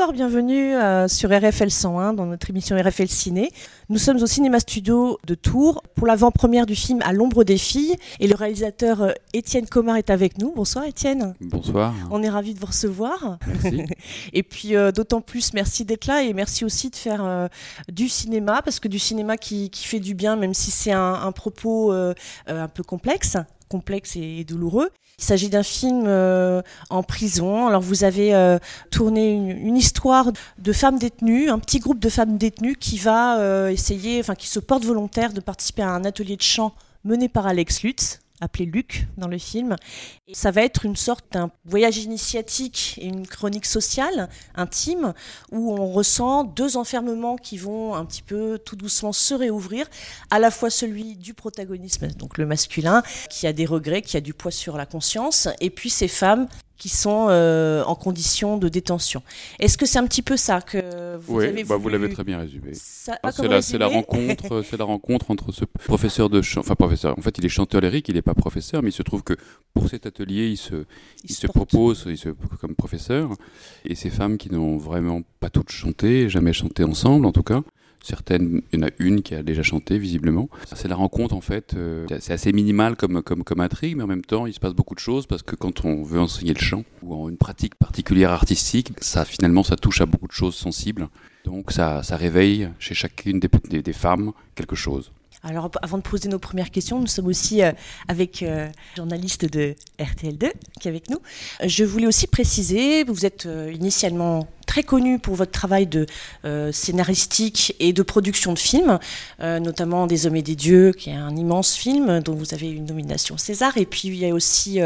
Bonsoir, bienvenue euh, sur RFL 101 dans notre émission RFL Ciné. Nous sommes au Cinéma Studio de Tours pour l'avant-première du film À l'ombre des filles et le réalisateur euh, Étienne Comard est avec nous. Bonsoir Étienne. Bonsoir. On est ravis de vous recevoir. Merci. et puis euh, d'autant plus merci d'être là et merci aussi de faire du cinéma parce que du cinéma qui, qui, fait du bien même si c'est un, un, propos un peu complexe complexe et douloureux. Il s'agit d'un film euh, en prison. Alors vous avez euh, tourné une, histoire de femmes détenues, un petit groupe de femmes détenues qui va euh, essayer, enfin qui se porte volontaire de participer à un atelier de chant mené par Alex Lutz appelé Luc dans le film. Et ça va être une sorte d'un voyage initiatique et une chronique sociale intime où on ressent deux enfermements qui vont un petit peu tout doucement se réouvrir, à la fois celui du protagonisme, donc le masculin, qui a des regrets, qui a du poids sur la conscience, et puis ces femmes qui sont euh, en condition de détention. Est-ce que c'est un petit peu ça que vous oui, avez bah vous l'avez très bien résumé. Ah, c'est la, la, rencontre, c'est la rencontre entre ce professeur de chant, enfin professeur. En fait, il est chanteur lyrique, il n'est pas professeur, mais il se trouve que pour cet atelier, il se, il, se, propose, il se, comme professeur, et ces femmes qui n'ont vraiment pas toutes chanté, jamais chanté ensemble, en tout cas. Certaines, il y en a une qui a déjà chanté visiblement. C'est la rencontre en fait. Euh, c'est assez minimal comme, comme, comme intrigue, mais en même temps, il se passe beaucoup de choses parce que quand on veut enseigner le chant ou en une pratique particulière artistique, ça finalement ça touche à beaucoup de choses sensibles. Donc ça, ça réveille chez chacune des, des femmes quelque chose. Alors, avant de poser nos premières questions, nous sommes aussi euh, avec euh, journaliste de RTL2 qui est avec nous. Je voulais aussi préciser, vous êtes euh, initialement très connu pour votre travail de scénaristique et de production de films, notamment Des Hommes et des Dieux, qui est un immense film dont vous avez une nomination César. Et puis il y a aussi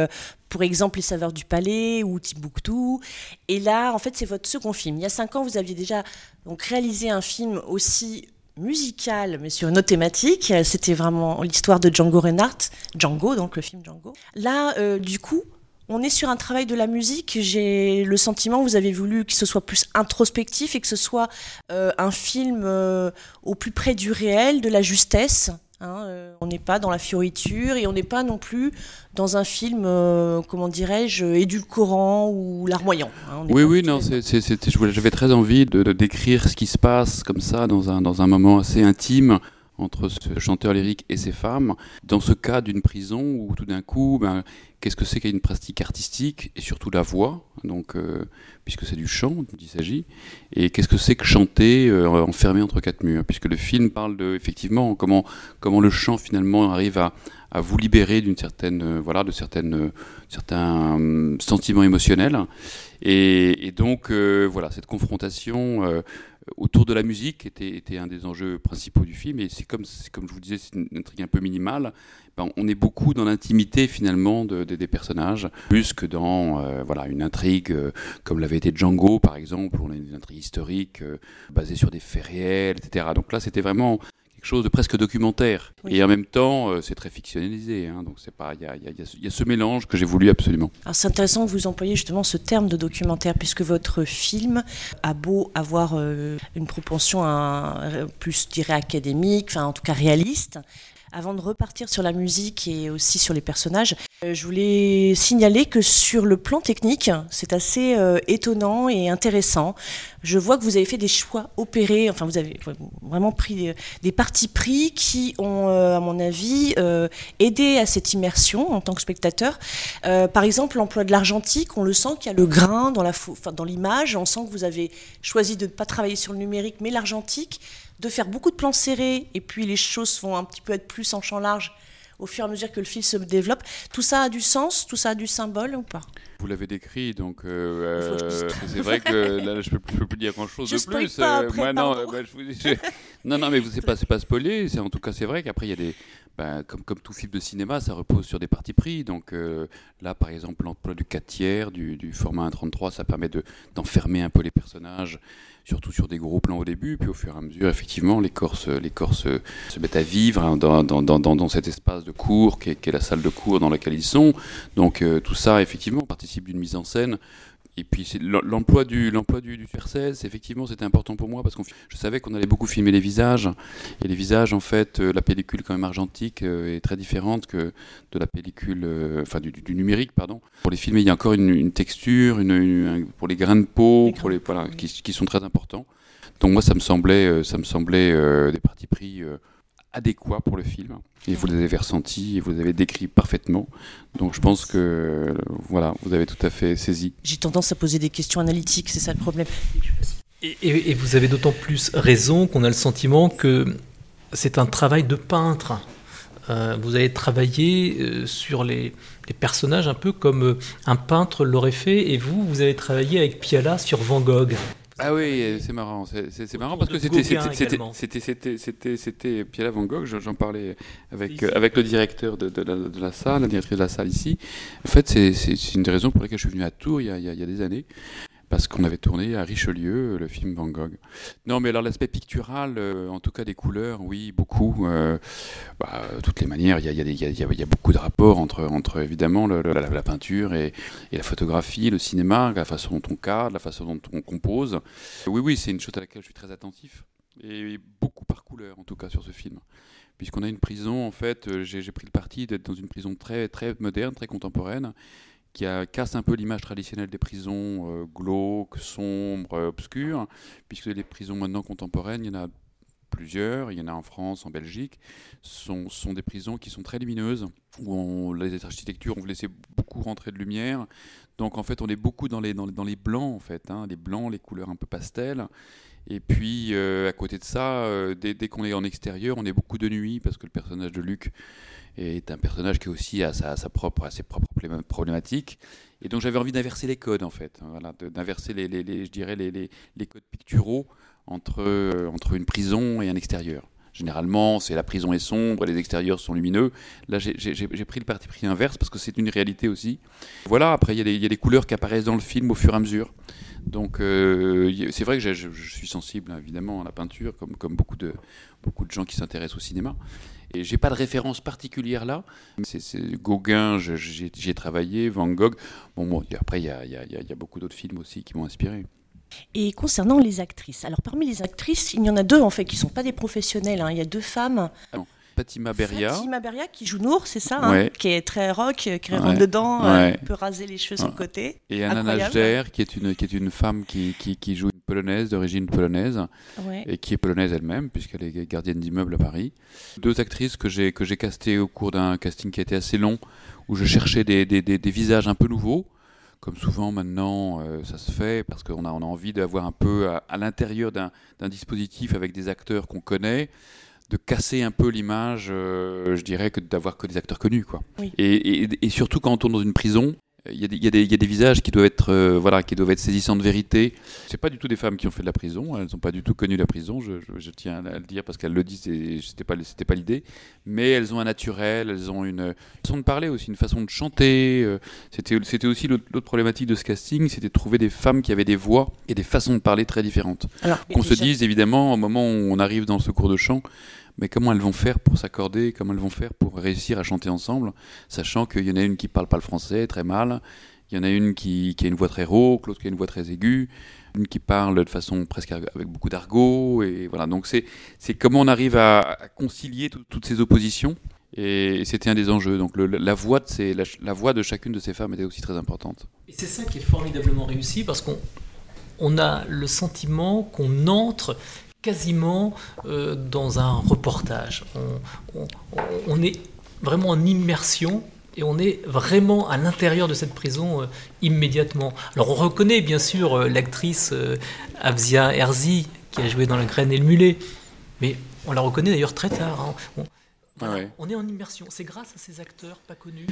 pour exemple Les Saveurs du Palais ou Timbuktu. Et là, en fait, c'est votre second film. Il y a cinq ans, vous aviez déjà donc réalisé un film aussi musical, mais sur une autre thématique. C'était vraiment l'histoire de Django Reinhardt, Django, donc le film Django. Là, euh, du coup, on est sur un travail de la musique. J'ai le sentiment vous avez voulu que ce soit plus introspectif et que ce soit euh, un film euh, au plus près du réel, de la justesse. Hein, euh, on n'est pas dans la fioriture et on n'est pas non plus dans un film, euh, comment dirais-je, édulcorant ou larmoyant. Hein, oui, oui, non, j'avais très envie de, décrire ce qui se passe comme ça dans un, dans un moment assez intime entre ce chanteur lyrique et ces femmes, dans ce cas d'une prison où tout d'un coup, ben, qu'est-ce que c'est qu'une pratique artistique et surtout la voix, donc euh, puisque c'est du chant dont il s'agit, et qu'est-ce que c'est que chanter euh, enfermé entre quatre murs, puisque le film parle de effectivement comment comment le chant finalement arrive à, à vous libérer d'une certaine euh, voilà de certaines certains hum, sentiments émotionnels, et, et donc voilà cette confrontation autour de la musique était, était, un des enjeux principaux du film. Et c'est comme, comme je vous disais, c'est une intrigue un peu minimale. Ben, on est beaucoup dans l'intimité finalement de, des personnages, plus que dans euh, voilà, une intrigue euh, comme l'avait été Django par exemple, où on a une intrigue historique euh, basée sur des faits réels, etc. Donc là, c'était vraiment chose de presque documentaire. Et en même temps, euh, c'est très fictionnalisé. Hein, donc c'est pas, il y a, y, a, y a, ce mélange que j'ai voulu absolument. Alors c'est intéressant que vous employiez justement ce terme de documentaire, puisque votre film a beau avoir euh, une propension à, plus, je dirais, académique, enfin en tout cas réaliste. Avant de repartir sur la musique et aussi sur les personnages, euh, je voulais signaler que sur le plan technique, c'est assez euh, étonnant et intéressant. Je vois que vous avez fait des choix opérés, enfin vous avez vraiment pris des, des partis pris qui ont, euh, à mon avis, aidé à cette immersion en tant que spectateur. par exemple, l'emploi de l'argentique, on le sent qu'il y a le grain dans l'image, on sent que vous avez choisi de ne pas travailler sur le numérique, mais l'argentique de faire beaucoup de plans serrés et puis les choses vont un petit peu être plus en champ large au fur et à mesure que le film se développe. Tout ça a du sens Tout ça a du symbole ou pas? Vous l'avez décrit, donc euh, euh, c'est vrai que là, je ne peux, plus dire grand-chose de plus. Pas euh, après, non, bah, je non, non, mais vous pas, pas spoilé. En tout cas, c'est vrai qu'après, il y a des... Ben, comme, tout film de cinéma, ça repose sur des parties pris. Donc là, par exemple, l'emploi du 4 tiers, du, du format 1.33, ça permet d'enfermer un peu les personnages surtout sur des gros plans au début, puis au fur et à mesure, effectivement, les corps les corps se, mettent à vivre hein, dans, cet espace de cours qui est, la salle de cours dans laquelle ils sont. Donc euh, tout ça, effectivement, participe d'une mise en scène Et puis l'emploi du l'emploi du, du super 16, effectivement, c'était important pour moi parce que je savais qu'on allait beaucoup filmer les visages. Et les visages, en fait, euh, la pellicule quand même argentique euh, est très différente que de la pellicule, euh, enfin du, numérique, pardon. Pour les filmer, il y a encore une, texture, une, pour les grains de peau, pour les voilà, qui, qui, sont très importants. Donc moi, ça me semblait, ça me semblait des partis pris adéquat pour le film. Et vous les avez ressentis et vous les avez décrits parfaitement. Donc je pense que voilà, vous avez tout à fait saisi. J'ai tendance à poser des questions analytiques, c'est ça le problème. Et, vous avez d'autant plus raison qu'on a le sentiment que c'est un travail de peintre. Euh, vous avez travaillé euh, sur les, les, personnages un peu comme euh, un peintre l'aurait fait, et vous, vous avez travaillé avec Piala sur Van Gogh. Ah oui, c'est marrant. C'est marrant parce que c'était c'était c'était Van Gogh. J'en parlais avec avec le directeur de, de, la, de, la, salle, la directrice de la salle ici. En fait, c'est une des raisons pour lesquelles je suis venu à Tours il y a, il y a des années parce qu'on avait tourné à Richelieu le film Van Gogh. Non, mais alors l'aspect pictural, euh, en tout cas des couleurs, oui, beaucoup. Euh, bah, toutes les manières, il y a, beaucoup de rapports entre, entre évidemment la, peinture et, et, la photographie, le cinéma, la façon dont on cadre, la façon dont on compose. Oui, oui, c'est une chose à laquelle je suis très attentif. Et beaucoup par couleur, en tout cas, sur ce film puisqu'on a une prison, en fait, euh, j'ai pris le parti d'être dans une prison très, très moderne, très contemporaine, qui casse un peu l'image traditionnelle des prisons euh, glauques, sombres, euh, obscures, puisque les prisons maintenant contemporaines, il y en a plusieurs, il y en a en France, en Belgique, sont, sont des prisons qui sont très lumineuses, où les architectures ont laissé beaucoup rentrer de lumière. Donc en fait, on est beaucoup dans les, dans, dans les blancs, en fait, hein, les blancs, les couleurs un peu pastel. Et puis euh, à côté de ça, dès, dès qu'on est en extérieur, on est beaucoup de nuit, parce que le personnage de Luc est un personnage qui aussi a sa, propre, ses propres problématiques. Et donc j'avais envie d'inverser les codes en fait, hein, d'inverser les, je dirais les, codes picturaux entre, euh, entre une prison et un extérieur. Généralement, c'est la prison est sombre et les extérieurs sont lumineux. Là, j'ai pris le parti pris inverse parce que c'est une réalité aussi. Voilà, après, il y, a des couleurs qui apparaissent dans le film au fur et à mesure. Donc, euh, c'est vrai que je, suis sensible, évidemment, à la peinture, comme, beaucoup, de, gens qui s'intéressent au cinéma. Et j'ai pas de référence particulière là. C'est Gauguin, j'y ai travaillé, Van Gogh. Bon, après, il y a, beaucoup d'autres films aussi qui m'ont inspiré. Et concernant les actrices, alors parmi les actrices, il y en a deux en fait qui sont pas des professionnels. Hein. Il y a deux femmes. Non. Fatima Beria. Fatima Beria qui joue Nour, c'est ça, hein, qui est très rock, qui rentre dedans, euh, peut raser les cheveux sur le côté. Et Anna Najder, qui est une qui est une femme qui, qui, qui joue une polonaise d'origine polonaise et qui est polonaise elle-même puisqu'elle est gardienne d'immeuble à Paris. Deux actrices que j'ai que j'ai castées au cours d'un casting qui a été assez long où je cherchais des, des, des, visages un peu nouveaux comme souvent maintenant euh, ça se fait, parce qu'on a, on a envie d'avoir un peu à, à l'intérieur d'un dispositif avec des acteurs qu'on connaît, de casser un peu l'image, euh, je dirais, que d'avoir que des acteurs connus. Quoi. Et, et, surtout quand on tourne dans une prison, il y, a des, il, y a des, visages qui doivent être, euh, voilà, qui doivent être saisissants de vérité. C'est pas du tout des femmes qui ont fait de la prison. Elles n'ont pas du tout connu la prison. Je, je, tiens à le dire parce qu'elles le disent. C'était pas, c'était pas l'idée. Mais elles ont un naturel. Elles ont une façon de parler aussi, une façon de chanter. Euh, c'était, c'était aussi l'autre, problématique de ce casting, c'était de trouver des femmes qui avaient des voix et des façons de parler très différentes. Qu'on se dise évidemment au moment où on arrive dans ce cours de chant mais comment elles vont faire pour s'accorder, comment elles vont faire pour réussir à chanter ensemble, sachant qu'il y en a une qui parle pas le français très mal, il y en a une qui, a une voix très rauque, l'autre qui a une voix très aiguë, une qui parle de façon presque avec beaucoup d'argot, et voilà. Donc c'est comment on arrive à, concilier toutes ces oppositions. Et c'était un des enjeux. Donc la, voix de chacune de ces femmes était aussi très importante. Et c'est ça qui est formidablement réussi parce qu'on on a le sentiment qu'on entre quasiment euh, dans un reportage. On, est vraiment en immersion et on est vraiment à l'intérieur de cette prison euh, immédiatement. Alors on reconnaît bien sûr euh, l'actrice Avzia Herzi qui a joué dans La graine et le mulet, mais on la reconnaît d'ailleurs très tard. Hein. On est en immersion. C'est grâce à ces acteurs pas connus,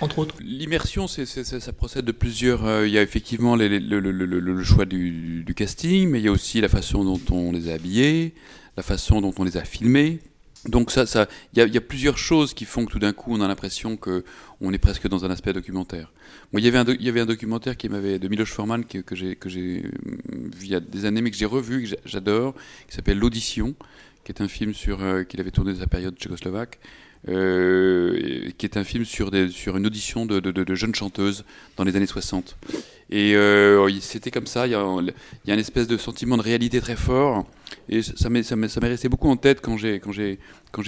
entre autres. L'immersion, c'est, ça procède de plusieurs. Euh, il y a effectivement le, choix du, casting, mais il y a aussi la façon dont on les a habillés, la façon dont on les a filmés. Donc ça, ça, il y, a, plusieurs choses qui font que tout d'un coup, on a l'impression que on est presque dans un aspect documentaire. Moi, il y avait un, il y avait un documentaire qui m'avait de Miloš Forman que, que j'ai que j'ai vu il y a des années, mais que j'ai revu, que j'adore, qui s'appelle L'audition qui est un film sur euh, qu'il avait tourné dans sa période tchécoslovaque, euh, qui est un film sur, sur une audition de, de, jeunes chanteuses dans les années 60. Et euh, c'était comme ça, il y, a, il y a une espèce de sentiment de réalité très fort. Et ça m'est, resté beaucoup en tête quand j'ai,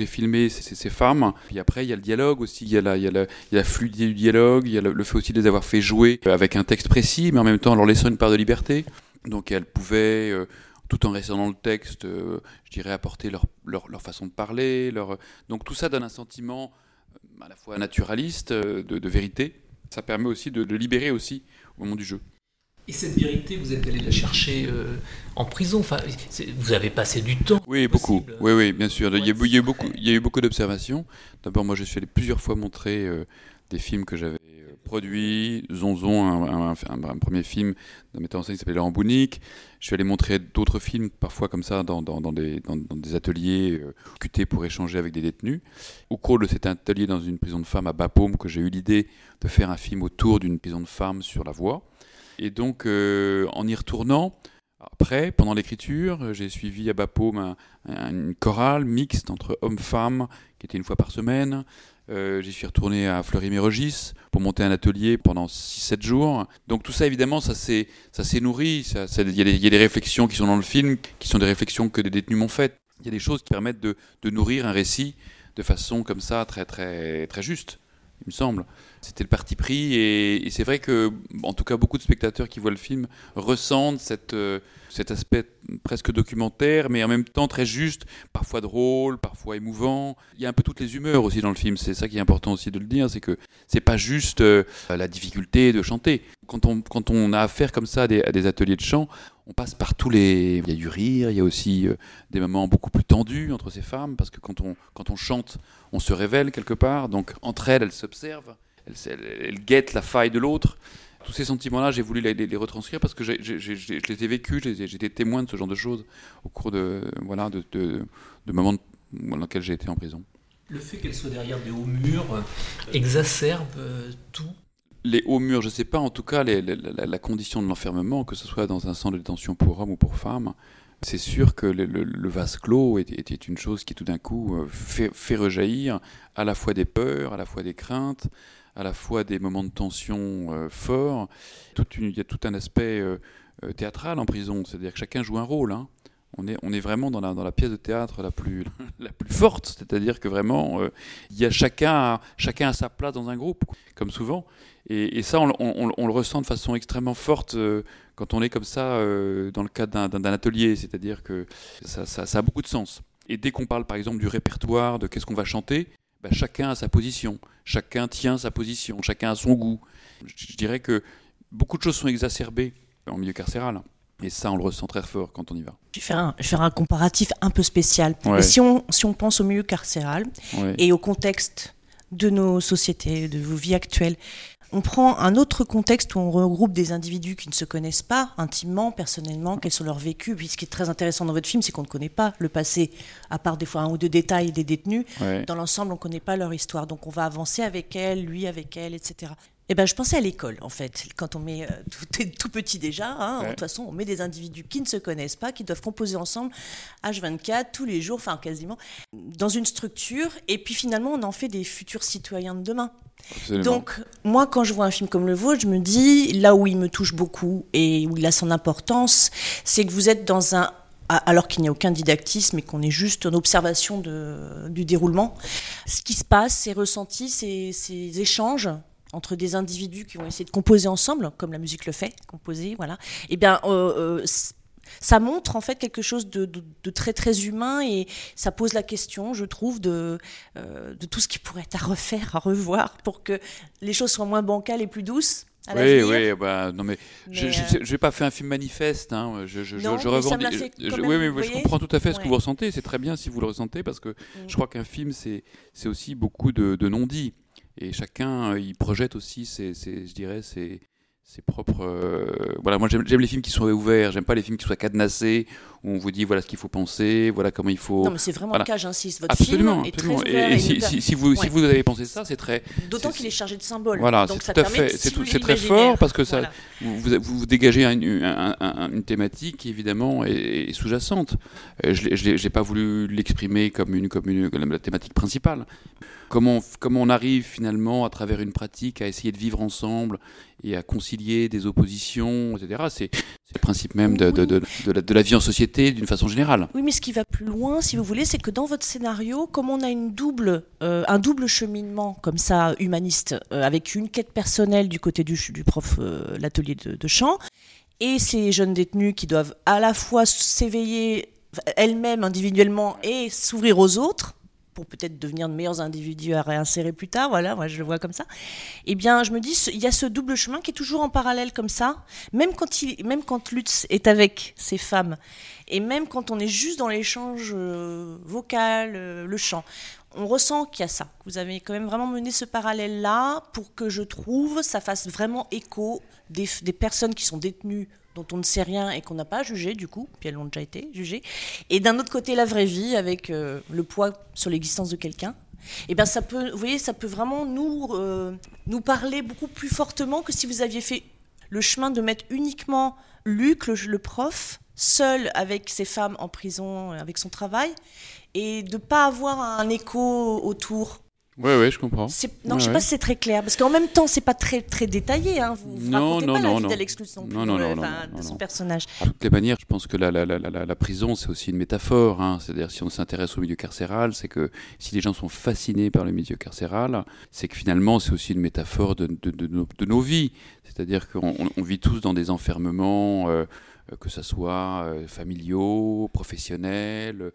filmé ces, ces, femmes. Puis après, il y a le dialogue aussi, il y a la, il y la, y a la fluidité du dialogue, il y a le, fait aussi de les avoir fait jouer avec un texte précis, mais en même temps en leur laissant une part de liberté. Donc elles pouvaient... tout en restant dans le texte, euh, je dirais apporter leur, leur, leur, façon de parler. Leur... Donc tout ça donne un sentiment euh, à la fois naturaliste, de, de vérité. Ça permet aussi de, de libérer aussi au moment du jeu. Et cette vérité, vous êtes allé la chercher euh, en prison. Enfin, vous avez passé du temps. Oui, beaucoup. Oui, oui, bien sûr. Il y, a, il y a eu beaucoup, il y a eu beaucoup d'observations. D'abord, moi, je suis allé plusieurs fois montrer euh, des films que j'avais euh, produits. Zonzon, un, premier film d'un metteur en scène qui s'appelait Laurent Bounic. Je suis allé montrer d'autres films, parfois comme ça, dans, des, ateliers cutés pour échanger avec des détenus. Au cours de cet atelier dans une prison de femmes à Bapaume, que j'ai eu l'idée de faire un film autour d'une prison de femmes sur la voie. Et donc, euh, en y retournant, après, pendant l'écriture, j'ai suivi à Bapaume une chorale mixte entre hommes-femmes, qui était une fois par semaine. Euh, j'y suis retourné à Fleury-Mérogis pour monter un atelier pendant 6-7 jours. Donc tout ça, évidemment, ça s'est nourri. Il y, y, a des réflexions qui sont dans le film, qui sont des réflexions que des détenus m'ont faites. Il y a des choses qui permettent de, de nourrir un récit de façon comme ça très très très juste, il me semble. C'était le parti pris et, c'est vrai que, en tout cas, beaucoup de spectateurs qui voient le film ressentent cette, euh, cet aspect presque documentaire, mais en même temps très juste, parfois drôle, parfois émouvant. Il y a un peu toutes les humeurs aussi dans le film. C'est ça qui est important aussi de le dire, c'est que c'est pas juste euh, la difficulté de chanter. Quand on, quand on a affaire comme ça à des, à des, ateliers de chant, on passe par tous les. Il y a du rire, il y a aussi euh, des moments beaucoup plus tendus entre ces femmes, parce que quand on, quand on chante, on se révèle quelque part. Donc entre elles, elles s'observent elle, guette la faille de l'autre. Tous ces sentiments-là, j'ai voulu les, retranscrire parce que je les ai vécus, j'étais témoin de ce genre de choses au cours de, voilà, de, de, moments dans lesquels j'ai été en prison. Le fait qu'elle soit derrière des hauts murs exacerbe euh, tout? Les hauts murs, je ne sais pas, en tout cas, la, condition de l'enfermement, que ce soit dans un centre de détention pour hommes ou pour femmes, c'est sûr que le, vase clos était, une chose qui tout d'un coup euh, fait, fait, rejaillir à la fois des peurs, à la fois des craintes, à la fois des moments de tension euh, forts. il y a tout un aspect euh, euh, théâtral en prison, c'est-à-dire que chacun joue un rôle. Hein. On est, vraiment dans la, pièce de théâtre la plus, forte, c'est-à-dire que vraiment, il y a chacun, chacun a sa place dans un groupe, comme souvent. Et, ça, on, le ressent de façon extrêmement forte quand on est comme ça dans le cadre d'un atelier, c'est-à-dire que ça, a beaucoup de sens. Et dès qu'on parle par exemple du répertoire, de qu'est-ce qu'on va chanter, ben, chacun a sa position, chacun tient sa position, chacun a son goût. Je, dirais que beaucoup de choses sont exacerbées en milieu carcéral. Et ça, on le ressent très fort quand on y va. Je vais faire un, je vais faire un comparatif un peu spécial. si, on, si on pense au milieu carcéral et au contexte de nos sociétés, de vos vies actuelles, on prend un autre contexte où on regroupe des individus qui ne se connaissent pas intimement, personnellement, quels sont leurs vécus. Puis ce qui est très intéressant dans votre film, c'est qu'on ne connaît pas le passé, à part des fois un ou deux détails des détenus. Dans l'ensemble, on ne connaît pas leur histoire. Donc on va avancer avec elle, lui avec elle, etc. Eh ben, je pensais à l'école, en fait. Quand on met, euh, tout, tout, petit déjà, hein, de toute façon, on met des individus qui ne se connaissent pas, qui doivent composer ensemble, H24, tous les jours, enfin quasiment, dans une structure. Et puis finalement, on en fait des futurs citoyens de demain. Donc, moi, quand je vois un film comme le vôtre, je me dis, là où il me touche beaucoup et où il a son importance, c'est que vous êtes dans un alors qu'il n'y a aucun didactisme et qu'on est juste en observation du déroulement. Ce qui se passe, ces ressentis, ces, ces échanges entre des individus qui vont essayer de composer ensemble, comme la musique le fait, composer, voilà. Eh bien, euh, euh, ça montre en fait quelque chose de, très très humain et ça pose la question, je trouve, de, euh, de tout ce qui pourrait être à refaire, à revoir pour que les choses soient moins bancales et plus douces. À oui, oui, bah, non mais, je n'ai pas fait un film manifeste, hein, je, je, non, je revendique. Oui, mais je comprends tout à fait ce que vous ressentez, c'est très bien si vous le ressentez parce que mm. je crois qu'un film c'est aussi beaucoup de, non-dits et chacun il projette aussi ses, je dirais ses, ses propres. euh, voilà, moi j'aime les films qui sont ouverts, j'aime pas les films qui soient cadenassés, où on vous dit voilà ce qu'il faut penser, voilà comment il faut. Non, mais c'est vraiment Voilà. le cas, j'insiste. Votre absolument, film est absolument. très Et-. Et, et si, nous- si- si vous, si Ouais. vous avez pensé ça, c'est très. D'autant qu'il est chargé de symboles. Voilà, donc c'est ça tout permet fait. C'est très fort parce que ça, vous, vous, vous dégagez un- un- un- une thématique qui évidemment est, est sous-jacente. Euh, Je n'ai pas voulu l'exprimer comme, une, comme, une, comme la thématique principale. Comment, comment on arrive finalement à travers une pratique à essayer de vivre ensemble et à concilier des oppositions, etc. Le principe même de, de, de, de la, de la vie en société d'une façon générale. Oui, mais ce qui va plus loin, si vous voulez, c'est que dans votre scénario, comme on a une double, euh, un double cheminement comme ça, humaniste, euh, avec une quête personnelle du côté du, du prof, euh, l'atelier de, de chant, et ces jeunes détenus qui doivent à la fois s'éveiller elles-mêmes individuellement et s'ouvrir aux autres, pour peut-être devenir de meilleurs individus à réinsérer plus tard, voilà, moi je le vois comme ça. Eh bien, je me dis, il y a ce double chemin qui est toujours en parallèle comme ça, même quand, Lutz est avec ces femmes, et même quand on est juste dans l'échange euh, vocal, euh, le chant, on ressent qu'il y a ça. Vous avez quand même vraiment mené ce parallèle-là pour que je trouve ça fasse vraiment écho des, personnes qui sont détenues dont on ne sait rien et qu'on n'a pas jugé du coup, puis elles ont déjà été jugées. Et d'un autre côté, la vraie vie avec euh, le poids sur l'existence de quelqu'un. Et bien ça peut, vous voyez, ça peut vraiment nous, euh, nous parler beaucoup plus fortement que si vous aviez fait le chemin de mettre uniquement Luc, le, le prof, seul avec ses femmes en prison, avec son travail, et de pas avoir un écho autour. Oui, oui, je comprends. Non, Ouais, je sais ouais. pas si c'est très clair, parce qu'en même temps, c'est pas très très détaillé. Hein. Vous, vous Non, racontez non, pas la non, vie non. d'Alex Lutz non Non, non, euh, de son personnage. De toutes les manières, je pense que la, la, la, la, prison, c'est aussi une métaphore. hein. C'est-à-dire, si on s'intéresse au milieu carcéral, c'est que si les gens sont fascinés par le milieu carcéral, c'est que finalement, c'est aussi une métaphore de, de, de nos, de nos vies. C'est-à-dire qu'on on- on vit tous dans des enfermements, euh, que ce soit euh, familiaux, professionnels,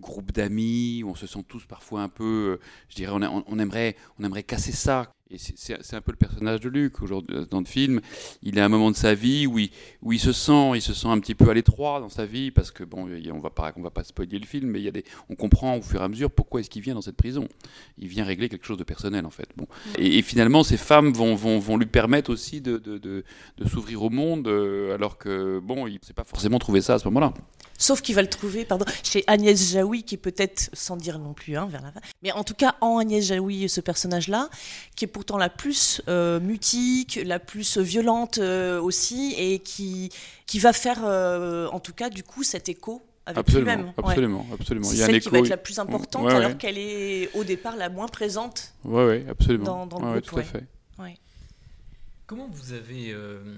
groupes d'amis, où on se sent tous parfois un peu, euh, je dirais, on- on aimerait, on aimerait casser ça. Et c'est- un peu le personnage de Luc aujourd'hui dans le film. Il a un moment de sa vie où il, où il se sent, il se sent un petit peu à l'étroit dans sa vie parce que bon, on va pas, on va pas spoiler le film, mais il y a des, on comprend au fur et à mesure pourquoi est-ce qu'il vient dans cette prison. Il vient régler quelque chose de personnel en fait. Bon, et, et finalement, ces femmes vont, vont, vont lui permettre aussi de, de, de, de s'ouvrir au monde, euh, alors que bon, il ne sait pas forcément trouver ça à ce moment-là. Sauf qu'il va le trouver, pardon, chez Agnès Jaoui, qui est peut-être, sans dire non plus, hein, vers la fin, mais en tout cas en Agnès Jaoui, ce personnage-là, qui est pourtant la plus euh, mutique, la plus violente euh, aussi, et qui, qui va faire, euh, en tout cas, du coup, cet écho avec Absolument, lui-même. Ouais. absolument, absolument. C'est Il y a un celle écho. qui va être la plus importante, Ouais, ouais. alors qu'elle est au départ la moins présente. Ouais, ouais, absolument. dans- dans le Ouais, ouais, groupe, tout à ouais. fait. Comment vous avez euh,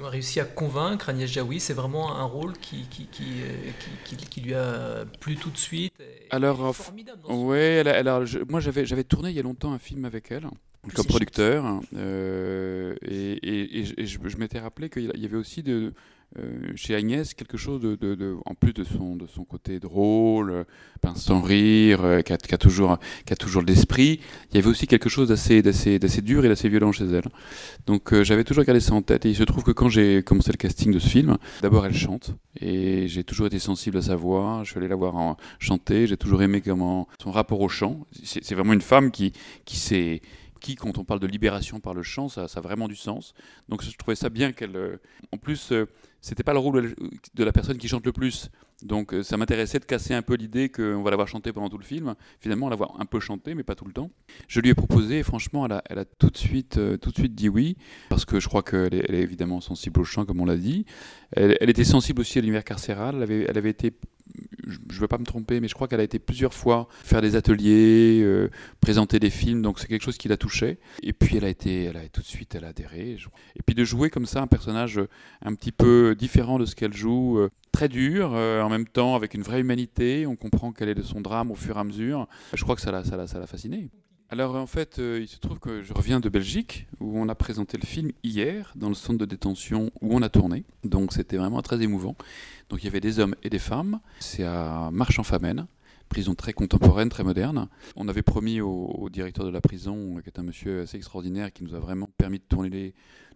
réussi à convaincre Agnès Jaoui. C'est vraiment un rôle qui, qui, qui, euh, qui- qui- qui lui a plu tout de suite. Alors, formidable Ouais, elle a- elle a- je- moi j'avais j'avais tourné il y a longtemps un film avec elle Plus comme producteur hein, euh, et, et- et je, et je- je m'étais rappelé qu'il y avait aussi de, euh, chez Agnès quelque chose de, de- de- en plus de son, de son côté drôle, euh, pince sans rire, euh, qui a, a toujours, qui a toujours de l'esprit, il y avait aussi quelque chose d'assez d'assez d'assez dur et d'assez violent chez elle. Donc euh, j'avais toujours gardé ça en tête et il se trouve que quand j'ai commencé le casting de ce film, d'abord elle chante et j'ai toujours été sensible à sa voix, je suis allé la voir en chanter, j'ai toujours aimé comment son rapport au chant. C'est vraiment une femme qui, qui s'est quand on parle de libération par le chant, ça, ça a vraiment du sens. Donc je trouvais ça bien qu'elle. euh, En plus, euh, c'était pas le rôle de la personne qui chante le plus. Donc euh, ça m'intéressait de casser un peu l'idée qu'on va la voir chanter pendant tout le film. Finalement, on la un peu chanter, mais pas tout le temps. Je lui ai proposé, et franchement, elle a, elle a tout, de suite, euh, tout de suite dit oui, parce que je crois qu'elle est, elle est évidemment sensible au chant, comme on l'a dit. Elle, elle était sensible aussi à l'univers carcéral. Elle avait, elle avait été je ne veux pas me tromper, mais je crois qu'elle a été plusieurs fois faire des ateliers, euh, présenter des films, donc c'est quelque chose qui la touchait. Et puis elle a été, elle a tout de suite, a adhéré. Et puis de jouer comme ça un personnage un petit peu différent de ce qu'elle joue, très dur, euh, en même temps avec une vraie humanité. On comprend quel est de son drame au fur et à mesure. Je crois que ça l'a, ça l'a, ça l'a fasciné. Alors en fait, euh, il se trouve que je reviens de Belgique où on a présenté le film hier dans le centre de détention où on a tourné. Donc c'était vraiment très émouvant. Donc il y avait des hommes et des femmes. C'est à Marche-en-Famenne, prison très contemporaine, très moderne. On avait promis au, au directeur de la prison, qui est un monsieur assez extraordinaire, qui nous a vraiment permis de tourner les,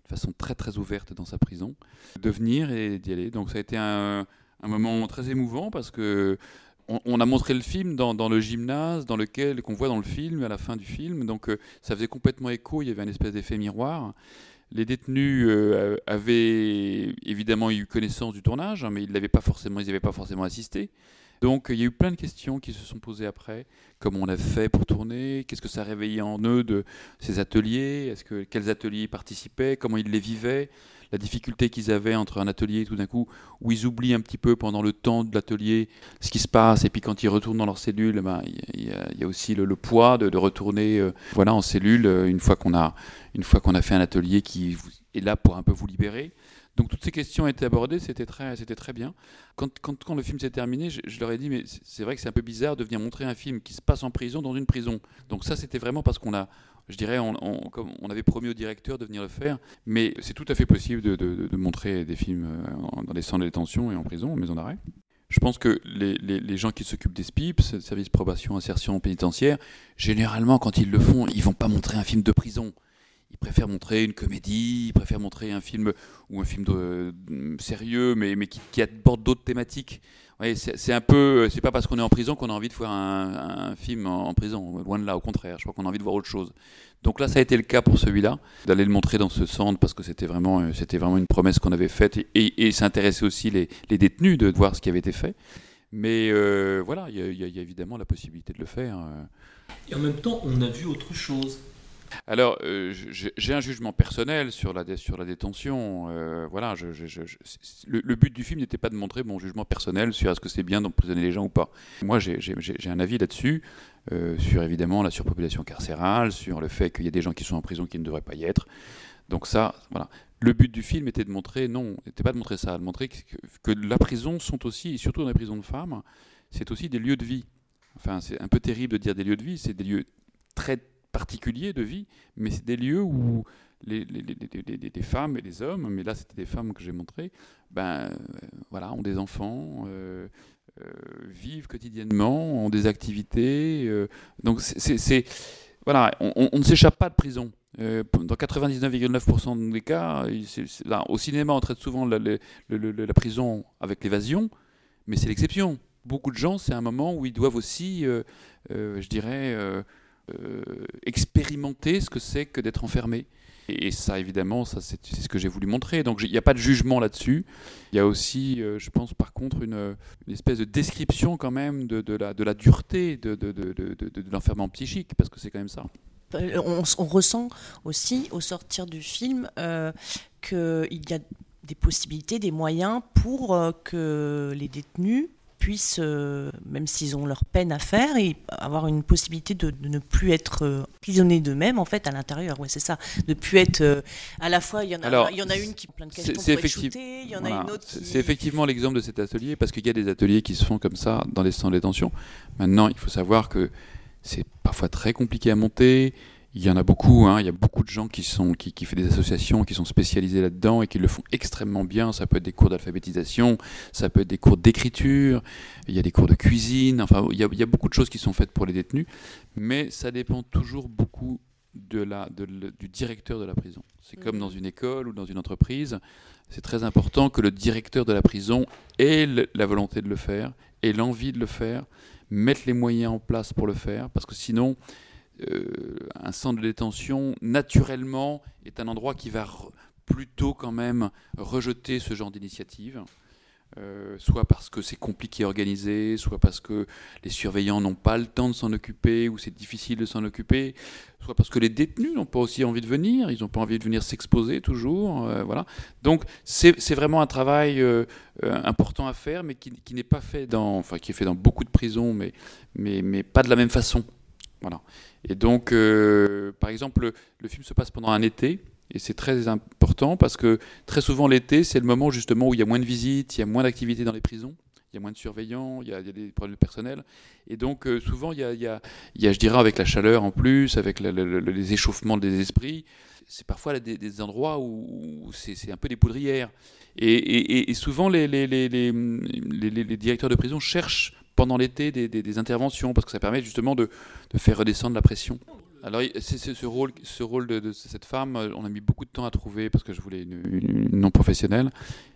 de façon très très ouverte dans sa prison, de venir et d'y aller. Donc ça a été un, un moment très émouvant parce que on, a montré le film dans, le gymnase, dans lequel qu'on voit dans le film à la fin du film. Donc euh, ça faisait complètement écho. Il y avait un espèce d'effet miroir. les détenus euh, avaient évidemment eu connaissance du tournage, hein, mais ils n'avaient pas forcément, ils pas forcément assisté. Donc il y a eu plein de questions qui se sont posées après. Comment on a fait pour tourner? Qu'est-ce que ça réveillait en eux de ces ateliers? Est-ce que quels ateliers participaient? Comment ils les vivaient? La difficulté qu'ils avaient entre un atelier tout d'un coup où ils oublient un petit peu pendant le temps de l'atelier ce qui se passe et puis quand ils retournent dans leur cellule, ben, il y, a aussi le, poids de, retourner euh, voilà en cellule euh, qu'on a une fois qu'on a fait un atelier qui est là pour un peu vous libérer. Donc toutes ces questions été abordées, c'était très, c'était très bien. Quand, quand, le film s'est terminé, je, leur ai dit, mais c'est vrai que c'est un peu bizarre de venir montrer un film qui se passe en prison dans une prison. Donc ça, c'était vraiment parce qu'on a, je dirais, on, on, avait promis au directeur de venir le faire, mais c'est tout à fait possible de, montrer des films euh, dans les centres de détention et en prison, en maison d'arrêt. Je pense que les, les, gens qui s'occupent des SPIP, service probation, insertion pénitentiaire, généralement, quand ils le font, ils vont pas montrer un film de prison. Ils préfèrent montrer une comédie, ils préfèrent montrer un film ou un film de, sérieux, mais, mais qui, aborde d'autres thématiques. Oui, c'est un peu, c'est pas parce qu'on est en prison qu'on a envie de voir un, film en, prison. Loin de là, au contraire. Je crois qu'on a envie de voir autre chose. Donc là, ça a été le cas pour celui-là, d'aller le montrer dans ce centre parce que c'était vraiment, euh, c'était vraiment une promesse qu'on avait faite et, et, s'intéresser aussi les, détenus de voir ce qui avait été fait. Mais euh, voilà, il y, a évidemment la possibilité de le faire. Euh. Et en même temps, on a vu autre chose. Alors, euh, j'ai un jugement personnel sur la, sur la détention. Euh, voilà, le, but du film n'était pas de montrer mon jugement personnel sur est-ce que c'est bien d'emprisonner les gens ou pas. Moi, j'ai un avis là-dessus, euh, sur évidemment la surpopulation carcérale, sur le fait qu'il y a des gens qui sont en prison qui ne devraient pas y être. Donc ça, voilà. Le but du film était de montrer, non, n'était pas de montrer ça, de montrer que, que, la prison sont aussi, et surtout dans les prisons de femmes, c'est aussi des lieux de vie. Enfin, c'est un peu terrible de dire des lieux de vie, c'est des lieux très particuliers de vie, mais c'est des lieux où les, femmes et les hommes, mais là c'était des femmes que j'ai montrées, ben, euh, voilà, ont des enfants, euh, euh, vivent quotidiennement, ont des activités. donc c'est, voilà, on, ne s'échappe pas de prison. dans 99,9% des cas, au cinéma on traite souvent la, la prison avec l'évasion, mais c'est l'exception. Beaucoup de gens, c'est un moment où ils doivent aussi, je dirais, expérimenter ce que c'est que d'être enfermé. Et ça, évidemment, ça, c'est ce que j'ai voulu montrer. Donc, il n'y a pas de jugement là-dessus. Il y a aussi, euh, je pense, par contre, une, espèce de description quand même de, la, dureté de, l'enfermement psychique, parce que c'est quand même ça. Euh, on, on, ressent aussi, au sortir du film, euh, qu'il y a des possibilités, des moyens pour que les détenus puissent, euh, même s'ils ont leur peine à faire, et avoir une possibilité de, ne plus être euh, prisonniers d'eux-mêmes en fait à l'intérieur. Ouais, c'est ça, de plus être euh, à la fois. Il y en a, il y en a une qui plein de questions pour effective... il y en a une autre. Qui... C'est effectivement l'exemple de cet atelier parce qu'il y a des ateliers qui se font comme ça dans les centres de détention. Maintenant, il faut savoir que c'est parfois très compliqué à monter. Il y en a beaucoup, hein. il y a beaucoup de gens qui, sont, qui, qui font des associations, qui sont spécialisés là-dedans et qui le font extrêmement bien. Ça peut être des cours d'alphabétisation, ça peut être des cours d'écriture, il y a des cours de cuisine, enfin il y, a, il y, a, beaucoup de choses qui sont faites pour les détenus, mais ça dépend toujours beaucoup de la, de, du directeur de la prison. C'est comme mmh. dans une école ou dans une entreprise, c'est très important que le directeur de la prison ait la volonté de le faire, ait l'envie de le faire, mette les moyens en place pour le faire, parce que sinon euh, un centre de détention, naturellement, est un endroit qui va plutôt quand même rejeter ce genre d'initiative. Euh, soit parce que c'est compliqué à organiser, soit parce que les surveillants n'ont pas le temps de s'en occuper ou c'est difficile de s'en occuper, soit parce que les détenus n'ont pas aussi envie de venir, ils n'ont pas envie de venir s'exposer toujours. Euh, voilà. Donc c'est vraiment un travail important à faire, mais qui, n'est pas fait dans, enfin qui est fait dans beaucoup de prisons, mais, mais, mais pas de la même façon. Voilà. Et donc, euh, par exemple, le, film se passe pendant un été, et c'est très important parce que très souvent l'été, c'est le moment justement où il y a moins de visites, il y a moins d'activités dans les prisons, il y a moins de surveillants, il y a, des problèmes de personnel. Et donc, euh, souvent, il y, a, je dirais, avec la chaleur en plus, avec les échauffements des esprits, c'est parfois des, endroits où, c'est un peu des poudrières. Et, et souvent, les, les, directeurs de prison cherchent pendant l'été des, interventions, parce que ça permet justement de, faire redescendre la pression. Alors, c'est ce rôle, ce rôle de, cette femme, on a mis beaucoup de temps à trouver parce que je voulais une, non professionnelle.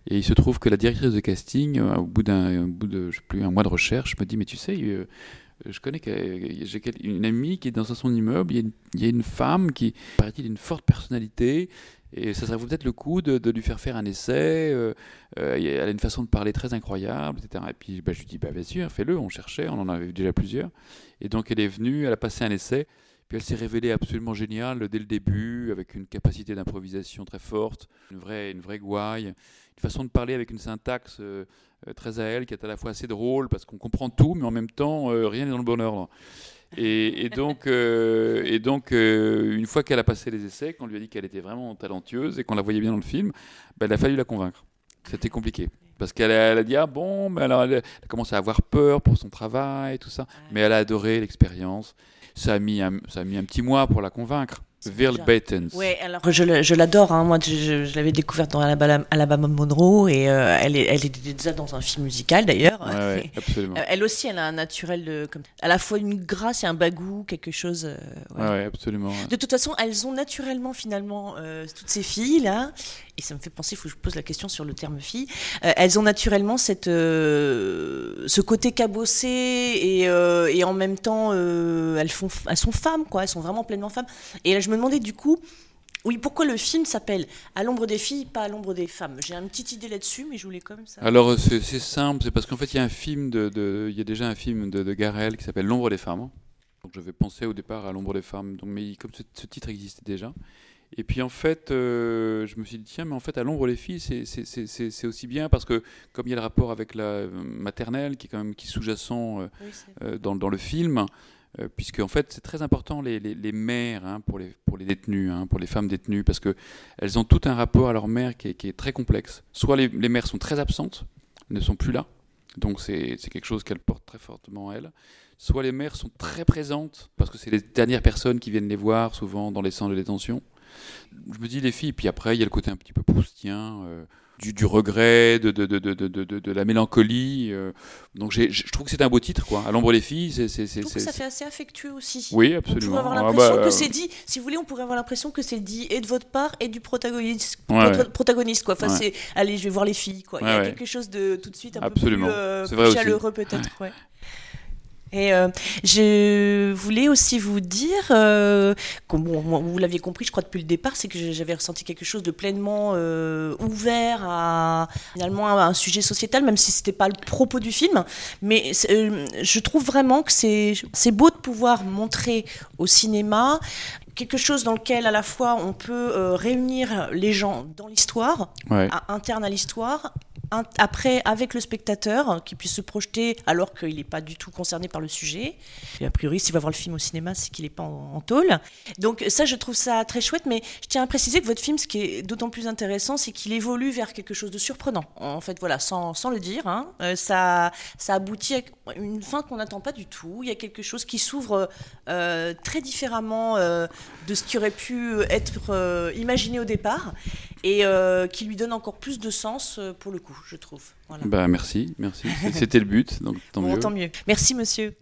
Et il se trouve que la directrice de casting, euh, au bout d'un, bout de, plus, un mois de recherche, me dit, mais tu sais, euh, je connais j'ai une amie qui est dans son immeuble, il y a une, femme qui, paraît-il, a une forte personnalité, et ça serait peut-être le coup de, lui faire faire un essai. Euh, euh, elle a une façon de parler très incroyable, etc. Et puis bah, je lui dis, bah, bien sûr, fais-le, on cherchait, on en avait déjà plusieurs. Et donc elle est venue, elle a passé un essai, puis elle s'est révélée absolument géniale dès le début, avec une capacité d'improvisation très forte, une vraie, une vraie gouaille, une façon de parler avec une syntaxe euh, très à elle, qui est à la fois assez drôle, parce qu'on comprend tout, mais en même temps, rien n'est dans le bon ordre. Et, donc, euh, et donc euh, une fois qu'elle a passé les essais, qu'on lui a dit qu'elle était vraiment talentueuse et qu'on la voyait bien dans le film, ben, il a fallu la convaincre. C'était compliqué. Parce qu'elle a, a, dit, ah bon, mais alors elle, a commencé à avoir peur pour son travail, tout ça. Mais elle a adoré l'expérience. Ça, a mis ça a mis un petit mois pour la convaincre. Verbatim. Oui, alors je, l'adore. Hein. Moi, je, l'avais découverte dans Alabama, Alabama Monroe et euh, elle, est, elle est déjà dans un film musical d'ailleurs. Ouais, absolument. Euh, elle aussi, elle a un naturel de, comme, à la fois une grâce et un bagou, quelque chose. Euh, ouais. absolument. De toute façon, elles ont naturellement finalement toutes ces filles là, et ça me fait penser, il faut que je pose la question sur le terme fille. elles ont naturellement cette, ce côté cabossé et, et en même temps, elles sont femmes quoi. Elles sont vraiment pleinement femmes. Et là, je me demandais du coup, oui, pourquoi le film s'appelle À l'ombre des filles, pas à l'ombre des femmes J'ai une petite idée là-dessus, mais je voulais comme ça. Alors c'est simple, c'est parce qu'en fait il y a un film de, il y a déjà un film de, de Garel qui s'appelle L'ombre des femmes. Donc je vais penser au départ à l'ombre des femmes, mais comme ce, titre existait déjà. Et puis en fait, euh, je me suis dit tiens, mais en fait à l'ombre des filles, c'est aussi bien parce que comme il y a le rapport avec la maternelle qui est quand même qui sous-jacent euh, euh, dans, dans, le film. Euh, puisque en fait c'est très important les, les, mères hein, pour, les, pour les détenus, hein, pour les femmes détenues, parce qu'elles ont tout un rapport à leur mère qui est, qui est très complexe. Soit les, les, mères sont très absentes, ne sont plus là, donc c'est quelque chose qu'elles portent très fortement à elles. Soit les mères sont très présentes, parce que c'est les dernières personnes qui viennent les voir, souvent dans les centres de détention. Je me dis les filles, puis après il y a le côté un petit peu proustien. Euh, du, regret, de, de, de, de, la mélancolie. Euh. donc je trouve que c'est un beau titre, quoi. À l'ombre des filles, c'est. c'est, c'est ça fait assez affectueux aussi. Oui, absolument. On pourrait avoir ah l'impression bah, que c'est dit, si vous voulez, on pourrait avoir l'impression que c'est dit et de votre part et du protagoniste. protagoniste quoi. Enfin, c'est, allez, je vais voir les filles, quoi. Il y a quelque chose de tout de suite un peu plus, euh, chaleureux, peut-être, ouais. Et euh, je voulais aussi vous dire, euh, comme vous l'aviez compris, je crois depuis le départ, c'est que j'avais ressenti quelque chose de pleinement euh, ouvert à finalement à un sujet sociétal, même si c'était pas le propos du film. Mais je trouve vraiment que c'est c'est beau de pouvoir montrer au cinéma quelque chose dans lequel à la fois on peut réunir les gens dans l'histoire, interne à l'histoire, après avec le spectateur qui puisse se projeter alors qu'il n'est pas du tout concerné par le sujet. Et a priori, s'il va voir le film au cinéma, c'est qu'il n'est pas en, tôle. Donc ça, je trouve ça très chouette, mais je tiens à préciser que votre film, ce qui est d'autant plus intéressant, c'est qu'il évolue vers quelque chose de surprenant. En fait, voilà, sans, le dire, hein. euh, ça, ça aboutit à une fin qu'on n'attend pas du tout. Il y a quelque chose qui s'ouvre euh, très différemment euh, de ce qui aurait pu être imaginé au départ et qui lui donne encore plus de sens pour le coup je trouve. Bah, merci, merci. C'était le but, donc tant, bon, mieux. tant mieux. Merci, monsieur.